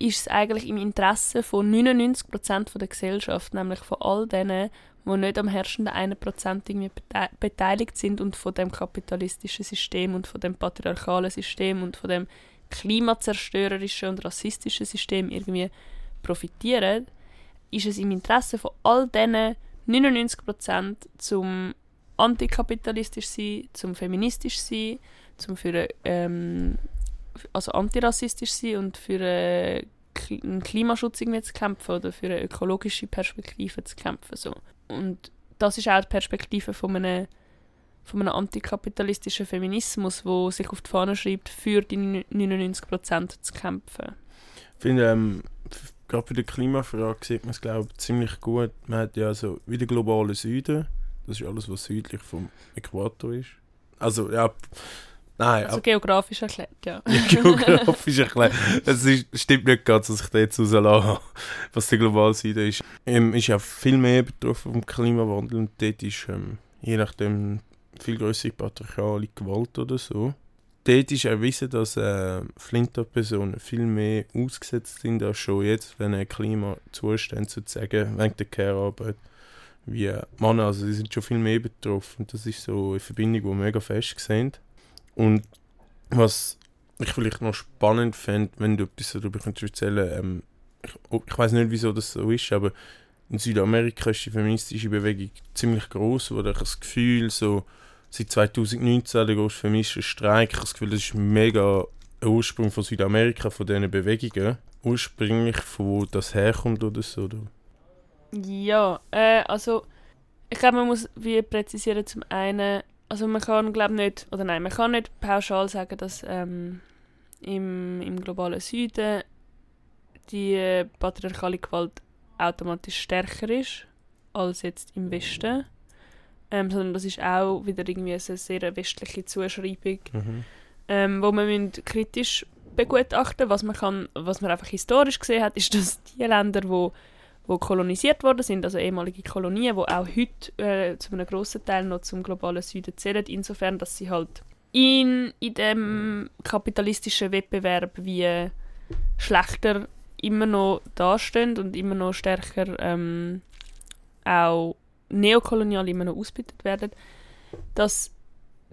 ist es eigentlich im Interesse von 99% von der Gesellschaft, nämlich von all denen, die nicht am herrschenden 1% irgendwie bete beteiligt sind und von dem kapitalistischen System und von dem patriarchalen System und von dem klimazerstörerischen und rassistischen System irgendwie profitieren, ist es im Interesse von all diesen 99% zum antikapitalistisch sein, zum feministisch sein, zum für ähm, also antirassistisch sein und für äh, einen Klimaschutz irgendwie zu kämpfen oder für eine ökologische Perspektive zu kämpfen. So. Und das ist auch die Perspektive von einem, von einem antikapitalistischen Feminismus, wo sich auf die Fahne schreibt, für die 99% zu kämpfen. Ich finde, ähm, gerade bei der Klimafrage sieht man es, glaube ich, ziemlich gut. Man hat ja so wie der globale Süden, das ist alles, was südlich vom Äquator ist. Also, ja, nein, Also geografisch erklärt, ja. (laughs) Ja, geografisch erklärt. Es ist, stimmt nicht ganz, dass ich da jetzt rauslassen habe, was der globale Süden ist. Ähm, ist ja viel mehr betroffen vom Klimawandel und dort ist ähm, je nachdem viel größere patriarchale Gewalt oder so. Dort ist erwiesen, dass äh, Flinter-Personen viel mehr ausgesetzt sind als schon jetzt, wenn ein Klimazustand sozusagen wegen der Care-Arbeit wie Männer. Also die sind schon viel mehr betroffen. Das ist so eine Verbindung, die wir mega fest sehen. Und was ich vielleicht noch spannend fände, wenn du etwas darüber könntest erzählen ähm, ich, oh, ich weiß nicht, wieso das so ist, aber in Südamerika ist die feministische Bewegung ziemlich groß, wo ich das Gefühl, so seit 2019 der große feministische Streik, ich habe das Gefühl, das ist mega ein Ursprung von Südamerika, von diesen Bewegungen. Ursprünglich, von wo das herkommt oder so. Oder? Ja, äh, also ich glaube, man muss wie präzisieren zum einen, also man kann glaube nicht, oder nein, man kann nicht pauschal sagen, dass ähm, im, im globalen Süden die äh, patriarchale Gewalt automatisch stärker ist als jetzt im Westen. Ähm, sondern das ist auch wieder irgendwie eine sehr westliche Zuschreibung Mhm. ähm, wo man kritisch begutachten was man kann, was man einfach historisch gesehen hat, ist, dass die Länder, wo, wo kolonisiert worden sind, also ehemalige Kolonien, wo auch heute äh, zu einem grossen Teil noch zum globalen Süden zählen, insofern, dass sie halt in, in dem kapitalistischen Wettbewerb wie schlechter immer noch dastehen und immer noch stärker ähm, auch neokolonial immer noch ausgebeutet werden, dass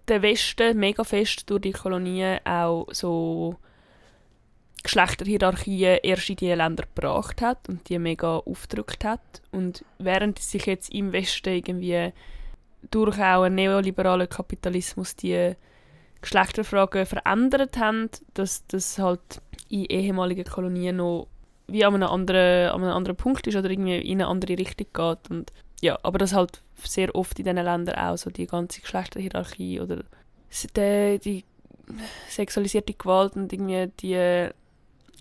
der Westen mega fest durch die Kolonien auch so Geschlechterhierarchien erst in diese Länder gebracht hat und die mega aufgedrückt hat. Und während sich jetzt im Westen irgendwie durch auch einen neoliberalen Kapitalismus die Geschlechterfragen verändert haben, dass das halt in ehemaligen Kolonien noch wie an einem anderen, an einem anderen Punkt ist oder irgendwie in eine andere Richtung geht. Und ja, aber das halt sehr oft in diesen Ländern auch so die ganze Geschlechterhierarchie oder die, die sexualisierte Gewalt und irgendwie die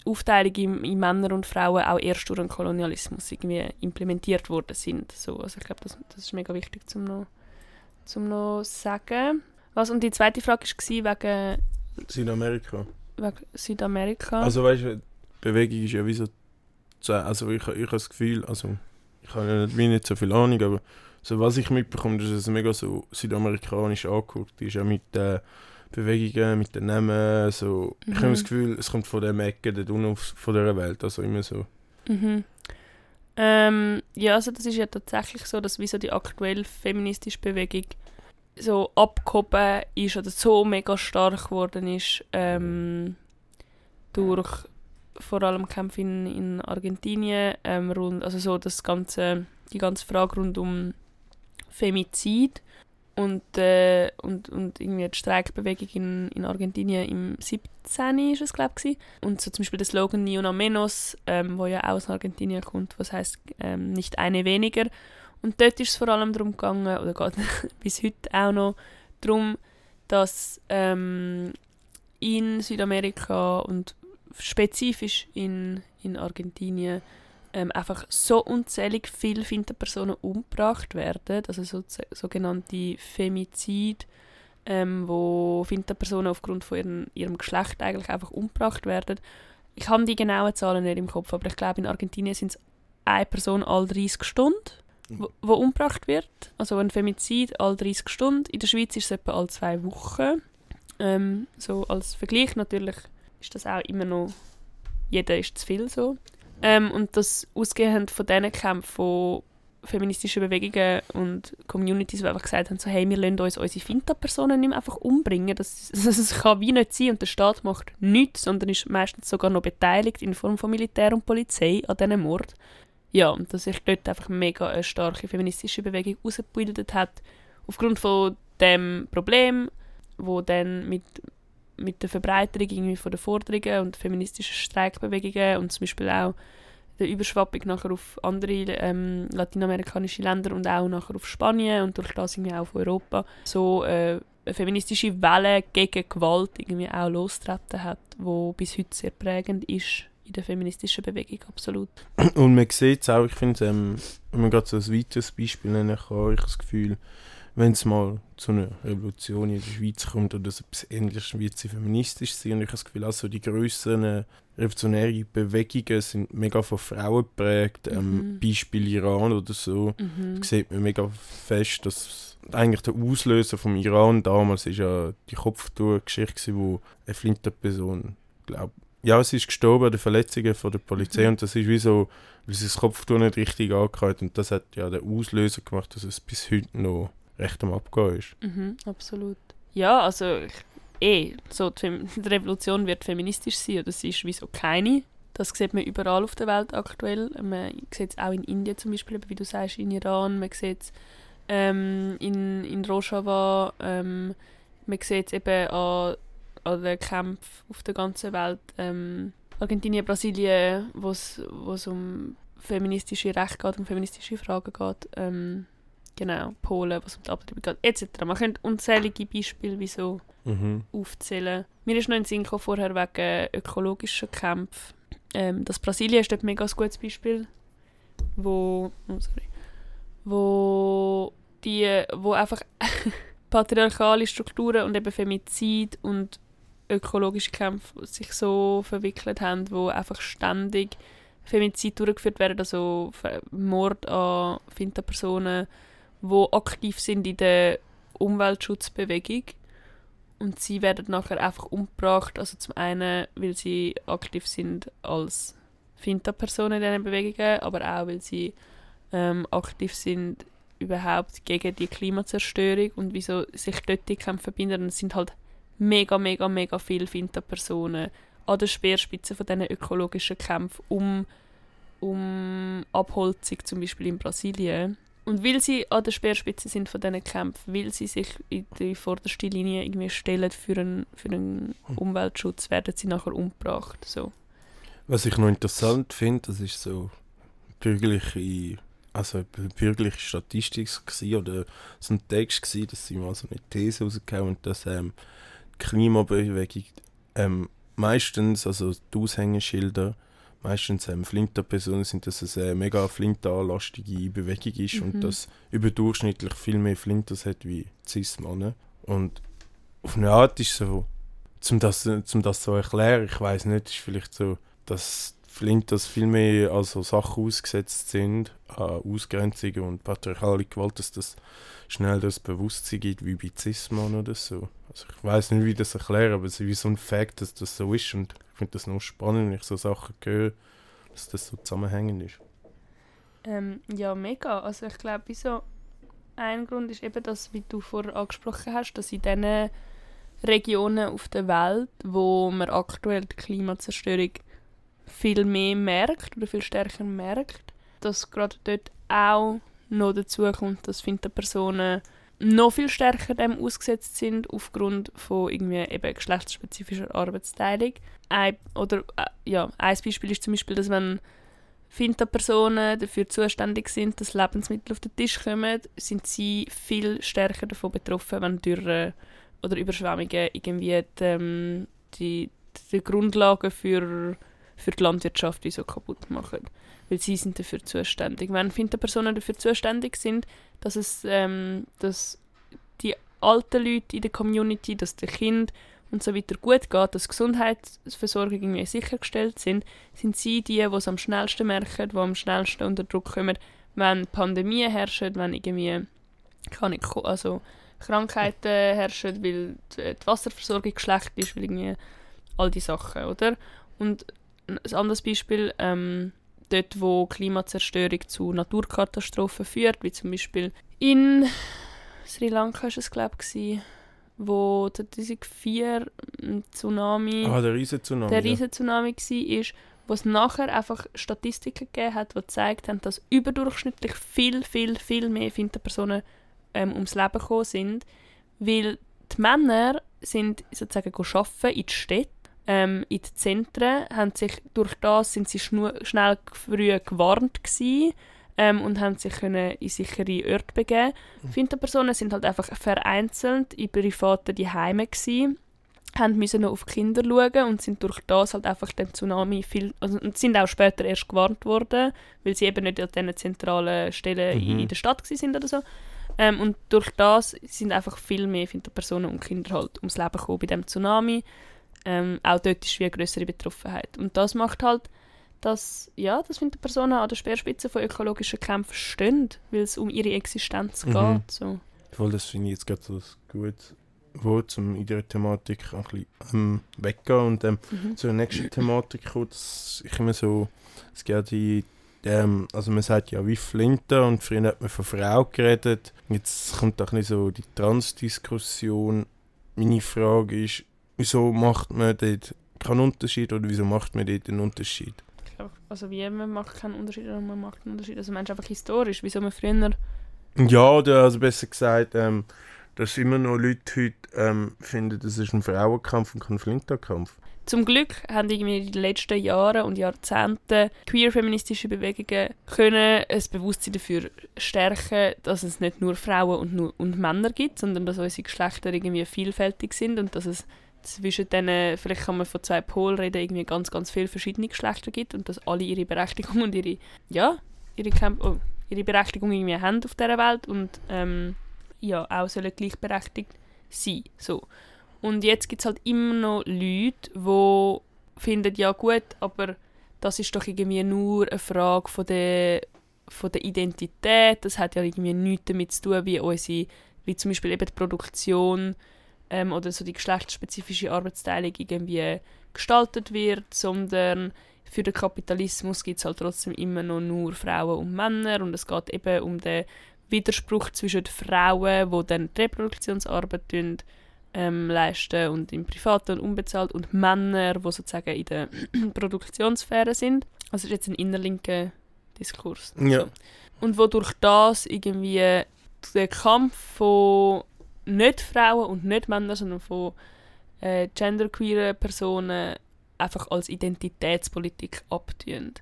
Aufteilung in, in, Männer und Frauen auch erst durch den Kolonialismus irgendwie implementiert worden sind. So, also ich glaube, das, das ist mega wichtig zum noch, zum noch sagen. Was, und die zweite Frage war wegen... Südamerika. Wegen Südamerika. Also weißt du, Bewegung ist ja wie so... Also ich, ich habe das Gefühl, also ich habe ja nicht, so viel Ahnung, aber so was ich mitbekomme, dass es mega so südamerikanisch angeguckt ist, auch mit den Bewegungen, mit den Namen, so. Mhm. Ich habe das Gefühl, es kommt von der Ecke, dort unten von dieser Welt, also immer so. Mhm. Ähm, ja, also das ist ja tatsächlich so, dass wie so die aktuelle feministische Bewegung so abgehoben ist oder so mega stark geworden ist ähm, durch vor allem Kämpfe in, in Argentinien ähm, rund, also so das ganze, die ganze Frage rund um Femizid und, äh, und, und irgendwie die Streikbewegung in, in Argentinien im 17. ist es, glaube ich. Und so zum Beispiel der Slogan Ni una menos, ähm, wo ja aus Argentinien kommt, was heißt ähm, nicht eine weniger. Und dort ist es vor allem darum gegangen, oder geht (laughs) bis heute auch noch, darum, dass ähm, in Südamerika und spezifisch in, in Argentinien ähm, einfach so unzählig viele Finterpersonen umgebracht werden, also so, sogenannte Femizid, ähm, wo Finterpersonen aufgrund von ihren, ihrem Geschlecht eigentlich einfach umgebracht werden. Ich habe die genauen Zahlen nicht im Kopf, aber ich glaube in Argentinien sind es eine Person alle 30 Stunden, mhm. wo, wo umgebracht wird. Also ein Femizid alle 30 Stunden. In der Schweiz ist es etwa alle zwei Wochen. Ähm, so als Vergleich natürlich ist das auch immer noch jeder ist zu viel so. Ähm, und das ausgehend von diesen Kämpfen von feministischen Bewegungen und Communities, die einfach gesagt haben, so, hey, wir lassen uns unsere Finta-Personen nicht mehr einfach umbringen. Das, (laughs) das, kann wie nicht sein und der Staat macht nichts, sondern ist meistens sogar noch beteiligt in Form von Militär und Polizei an diesen Mord. Ja, und dass sich dort einfach mega eine starke feministische Bewegung ausgebildet hat, aufgrund von dem Problem, wo dann mit mit der Verbreiterung irgendwie von der Forderungen und feministischen Streikbewegungen und zum Beispiel auch der Überschwappung nachher auf andere ähm, lateinamerikanische Länder und auch nachher auf Spanien und durch das irgendwie auch auf Europa so äh, eine feministische Welle gegen Gewalt irgendwie auch lostreten hat, wo bis heute sehr prägend ist in der feministischen Bewegung, absolut. Und man sieht es auch, ich finde, ähm, wenn man gerade so ein weiteres Beispiel nennen kann, ich das Gefühl, wenn es mal zu einer Revolution in der Schweiz kommt oder so etwas Ähnliches, wird sie feministisch sein. Und ich habe das Gefühl, also die grösseren revolutionären Bewegungen sind mega von Frauen geprägt. Ähm, mhm. Beispiel Iran oder so. Mhm. Da sieht man mega fest, dass eigentlich der Auslöser vom Iran damals ist ja die Kopftuch-Geschichte wo eine Flinterperson, glaube ja, sie ist gestorben an den Verletzungen von der Polizei mhm. und das ist wie so, weil sie das Kopftuch nicht richtig angehört und das hat ja den Auslöser gemacht, dass es bis heute noch recht am Abgehen ist. Mhm, absolut. Ja, also eh, so die, (laughs) die, Revolution wird feministisch sein, oder sie ist wieso keine. Das sieht man überall auf der Welt aktuell. Man sieht es auch in Indien zum Beispiel, wie du sagst, in Iran, man sieht es ähm, in, in Rojava, ähm, man sieht es eben an, an den Kämpfen auf der ganzen Welt. Ähm, Argentinien, Brasilien, wo es um feministische Rechte geht, um feministische Fragen geht. Ähm, Genau, Polen, was um die Abtreibung geht, etc. Man könnte unzählige Beispiele wie so mhm. aufzählen. Mir ist noch ein Sinn gekommen, vorher wegen ökologischen Kämpfen. Ähm, das Brasilien ist dort ein mega gutes Beispiel, wo, oh, sorry, wo die, wo einfach (laughs) patriarchale Strukturen und eben Femizid und ökologische Kämpfe sich so verwickelt haben, wo einfach ständig Femizid durchgeführt werden, also Mord an Finta-Personen, die aktiv sind in der Umweltschutzbewegung. Und sie werden nachher einfach umgebracht. Also zum einen, weil sie aktiv sind als Finta-Personen in diesen Bewegungen, aber auch, weil sie ähm, aktiv sind überhaupt gegen die Klimazerstörung und wieso sich dort die Kämpfe verbinden. Und es sind halt mega, mega, mega viele Finta-Personen an der Speerspitze von diesen ökologischen Kämpfen um, um Abholzung, zum Beispiel in Brasilien. Und weil sie an der Speerspitze sind von diesen Kämpfen, weil sie sich in die vorderste Linie irgendwie stellen für einen, für einen hm. Umweltschutz, werden sie nachher umgebracht. So. Was ich noch interessant finde, das ist so bürgerliche, also eine bürgerliche Statistik gewesen, oder so ein Text gewesen, dass sie mal so eine These rausgehauen und dass ähm, Klimabewegung ähm, meistens, also die Aushängeschilder, meistens ähm, Flinterpersonen sind, dass es eine mega flinteranlastige Bewegung ist mhm. und dass überdurchschnittlich viel mehr Flinters hat wie Cis-Männer. Und auf eine Art ist so, zum das, zum das zu erklären, ich weiß nicht, ist vielleicht so, dass Flinters viel mehr also Sachen ausgesetzt sind, an Ausgrenzungen und patriarchale Gewalt, dass das schnell das Bewusstsein gibt, wie bei Cis-Mann oder so. Also ich weiß nicht, wie ich das erkläre, aber es ist wie so ein Fakt, dass das so ist und finde das noch spannend, wenn ich so Sachen höre, dass das so zusammenhängend ist. Ähm, ja, mega. Also ich glaube, so ein Grund ist eben das, wie du vorher angesprochen hast, dass in diesen Regionen auf der Welt, wo man aktuell die Klimazerstörung viel mehr merkt oder viel stärker merkt, dass gerade dort auch noch dazu kommt, dass Personen noch viel stärker dem ausgesetzt sind aufgrund von irgendwie eben geschlechtsspezifischer Arbeitsteilung. Ein, oder äh, ja, ein Beispiel ist zum Beispiel, dass wenn Finta-Personen dafür zuständig sind, dass Lebensmittel auf den Tisch kommen, sind sie viel stärker davon betroffen, wenn Dürre oder Überschwemmungen irgendwie die, ähm, die, die Grundlagen für, für die Landwirtschaft so kaputt machen. Weil sie sind dafür zuständig. Wenn Finta-Personen dafür zuständig sind, dass es ähm, dass die alten Leute in der Community, dass den Kind und so weiter gut geht, dass Gesundheitsversorgung irgendwie sichergestellt sind, sind sie die, die es am schnellsten merken, die am schnellsten unter Druck kommen, wenn Pandemien herrschen, wenn irgendwie kann ich, also Krankheiten herrschen, weil die Wasserversorgung schlecht ist, weil irgendwie all die Sachen, oder? Und ein anderes Beispiel, ähm, dort wo Klimazerstörung zu Naturkatastrophen führt, wie zum Beispiel in Sri Lanka war es glaube ich, wo 2004 ein Tsunami, ah, der Riesentsunami, der Riesentsunami ja. war, wo es nachher einfach Statistiken gegeben hat, die gezeigt haben, dass überdurchschnittlich viel, viel, viel mehr Finterpersonen ähm, ums Leben gekommen sind, weil die Männer sind sozusagen arbeiten in die Städte ähm, in den Zentren, haben sich, durch das sind sie schnell früh gewarnt gewesen, ähm, und haben sich können in sichere Orte begeben. Mhm. Finterpersonen sind halt einfach vereinzelt in privaten Heime gewesen, haben müssen noch auf Kinder schauen und sind durch das halt einfach dem Tsunami viel, also und sind auch später erst gewarnt worden, weil sie eben nicht an diesen zentralen Stellen mhm. in der Stadt sind oder so. Ähm, und durch das sind einfach viel mehr Finterpersonen und Kinder halt ums Leben gekommen bei dem Tsunami. Ähm, auch dort ist wie eine größere Betroffenheit. Und das macht halt, dass, ja, dass die Personen an der Speerspitze von ökologischen Kämpfen stehen, weil es um ihre Existenz mhm. geht. So. Voll, das finde ich jetzt gerade so gut Wort, um in dieser Thematik ein bisschen ähm, weggehen und ähm, mhm. zur nächsten Thematik kommen, dass ich immer so, es geht die ähm, also man sagt ja wie Flinte und früher hat man von Frau geredet. Jetzt kommt auch nicht so die Transdiskussion. Meine Frage ist, wieso macht man dort keinen Unterschied oder wieso macht man dort einen Unterschied? Ich glaube, also wie man macht keinen Unterschied oder man macht einen Unterschied. Also meinst einfach historisch, wieso man früher... Ja, oder also besser gesagt, ähm, dass immer noch Leute heute ähm, finden, das ist ein Frauenkampf und kein Flinterkampf. Zum Glück haben irgendwie in den letzten Jahren und Jahrzehnten queer-feministische Bewegungen können ein Bewusstsein dafür stärken, dass es nicht nur Frauen und, nur, und Männer gibt, sondern dass unsere Geschlechter irgendwie vielfältig sind und dass es zwischen denen, vielleicht kann man von zwei Polen reden, irgendwie ganz, ganz viele verschiedene Geschlechter gibt und dass alle ihre Berechtigung und ihre, ja, ihre, Camp oh, ihre Berechtigung irgendwie haben auf dieser Welt und ähm, ja, auch sollen gleichberechtigt sein. So. Und jetzt gibt es halt immer noch Leute, die finden, ja gut, aber das ist doch irgendwie nur eine Frage von der, von der Identität. Das hat ja irgendwie nichts damit zu tun, wie unsere, wie zum Beispiel eben die Produktion ähm, oder so die geschlechtsspezifische Arbeitsteilung irgendwie gestaltet wird, sondern für den Kapitalismus gibt es halt trotzdem immer noch nur Frauen und Männer und es geht eben um den Widerspruch zwischen den Frauen, die dann die Reproduktionsarbeit tun, ähm, leisten und im Privaten und unbezahlt und Männer, die sozusagen in der (clears throat) Produktionssphäre sind. Also ist jetzt ein innerlinker Diskurs. Ja. So. Und wodurch das irgendwie der Kampf von nicht Frauen und nicht Männern, sondern von äh, genderqueeren Personen einfach als Identitätspolitik abtun.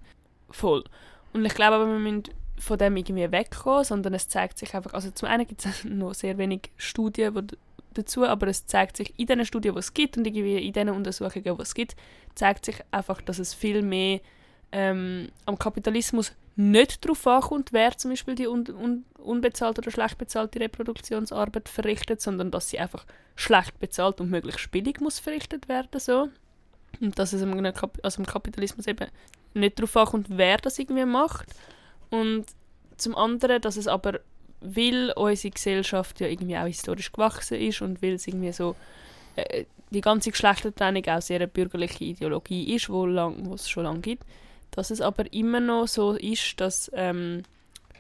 Voll. Und ich glaube aber, wir müssen von dem irgendwie wegkommen, sondern es zeigt sich einfach, also zum einen gibt es (laughs) noch sehr wenig Studien, die dazu, aber es zeigt sich in den Studien, die es gibt und in den Untersuchungen, die es gibt, zeigt sich einfach, dass es viel mehr ähm, am Kapitalismus nicht darauf ankommt, wer zum Beispiel die un un unbezahlte oder schlecht bezahlte Reproduktionsarbeit verrichtet, sondern dass sie einfach schlecht bezahlt und möglichst billig muss verrichtet werden so. Und dass es am, also im Kapitalismus eben nicht darauf ankommt, wer das irgendwie macht. Und zum anderen, dass es aber, weil unsere Gesellschaft ja irgendwie auch historisch gewachsen ist und weil es irgendwie so äh, die ganze Geschlechtertrennung auch sehr eine bürgerliche Ideologie ist, wo es schon lange gibt, dass es aber immer noch so ist, dass ähm,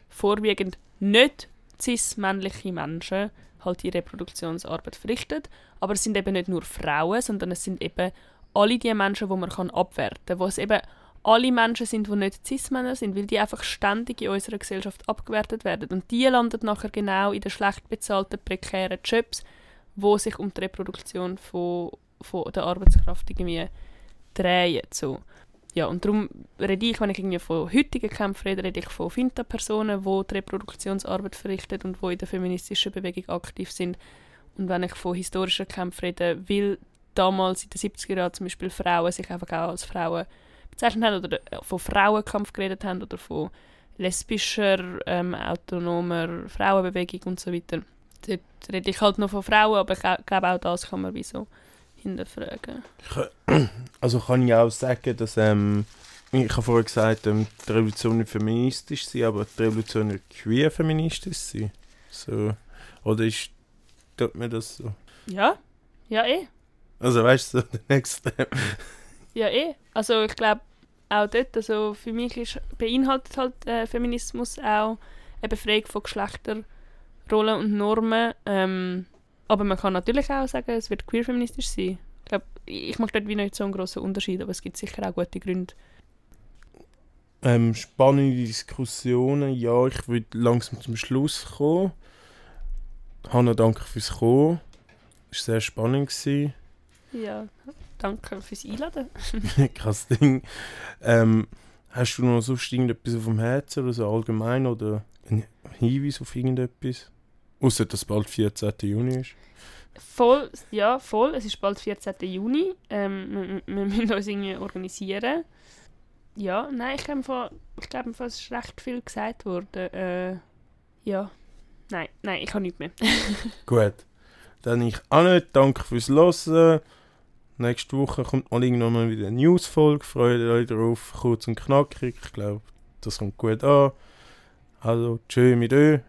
vorwiegend nicht cis-männliche Menschen halt die Reproduktionsarbeit verrichten. Aber es sind eben nicht nur Frauen, sondern es sind eben alle die Menschen, die man abwerten kann. Wo es eben alle Menschen sind, die nicht Cis-Männer sind, weil die einfach ständig in unserer Gesellschaft abgewertet werden. Und die landen nachher genau in den schlecht bezahlten, prekären Jobs, wo sich um die Reproduktion von, von der Arbeitskraft irgendwie drehen. So. Ja, und darum rede ich, wenn ich irgendwie von heutigen Kämpfen rede, rede ich von Finta-Personen, die die Reproduktionsarbeit verrichten und die in der feministischen Bewegung aktiv sind. Und wenn ich von historischen Kämpfen rede, weil damals in den 70er Jahren zum Beispiel Frauen sich einfach auch als Frauen bezeichnet haben oder äh, von Frauenkampf geredet haben oder von lesbischer, ähm, autonomer Frauenbewegung und so weiter. Dort rede ich halt noch von Frauen, aber ich glaube auch das kann man wie so hinterfragen. Also kann ich auch sagen, dass ähm, ich habe vorher gesagt, ähm, die Revolution nicht feministisch sein, aber die Revolution nicht queer feministisch sein. So. Oder ist tut mir das so? Ja, ja eh. Also weißt du, so (laughs) der nächste Step. Ja eh. Also ich glaube auch dort, also für mich ist, beinhaltet halt äh, Feminismus auch eine Befreiung von Geschlechterrollen und Normen. Ähm, aber man kann natürlich auch sagen, es wird queer-feministisch sein. Ich glaube, ich mache dort wie nicht so einen grossen Unterschied, aber es gibt sicher auch gute Gründe. Ähm, spannende Diskussionen. Ja, ich würde langsam zum Schluss kommen. Hanna, danke fürs Kommen. Es war sehr spannend. Gewesen. Ja, danke fürs Einladen. (laughs) Krass Ding. Ähm, hast du noch sonst irgendetwas auf dem Herzen oder so allgemein oder ein Hinweis auf irgendetwas? Außer dass bald 14. Juni ist. Voll, ja, voll. Es ist bald 14. Juni. Ähm, wir, wir, (laughs) müssen uns irgendwie organisieren. Ja, nein, ich glaube, ich es ist recht viel gesagt worden. Äh, ja, nein, nein, ich habe nichts mehr. (laughs) Gut. Dann ich auch nicht. Danke fürs Hören. Nächste Woche kommt mal irgendwann mal wieder eine Newsfolge. Freut euch darauf. Kurz und knackig. Ich glaube, das kommt gut an. Also, tschö mit euch.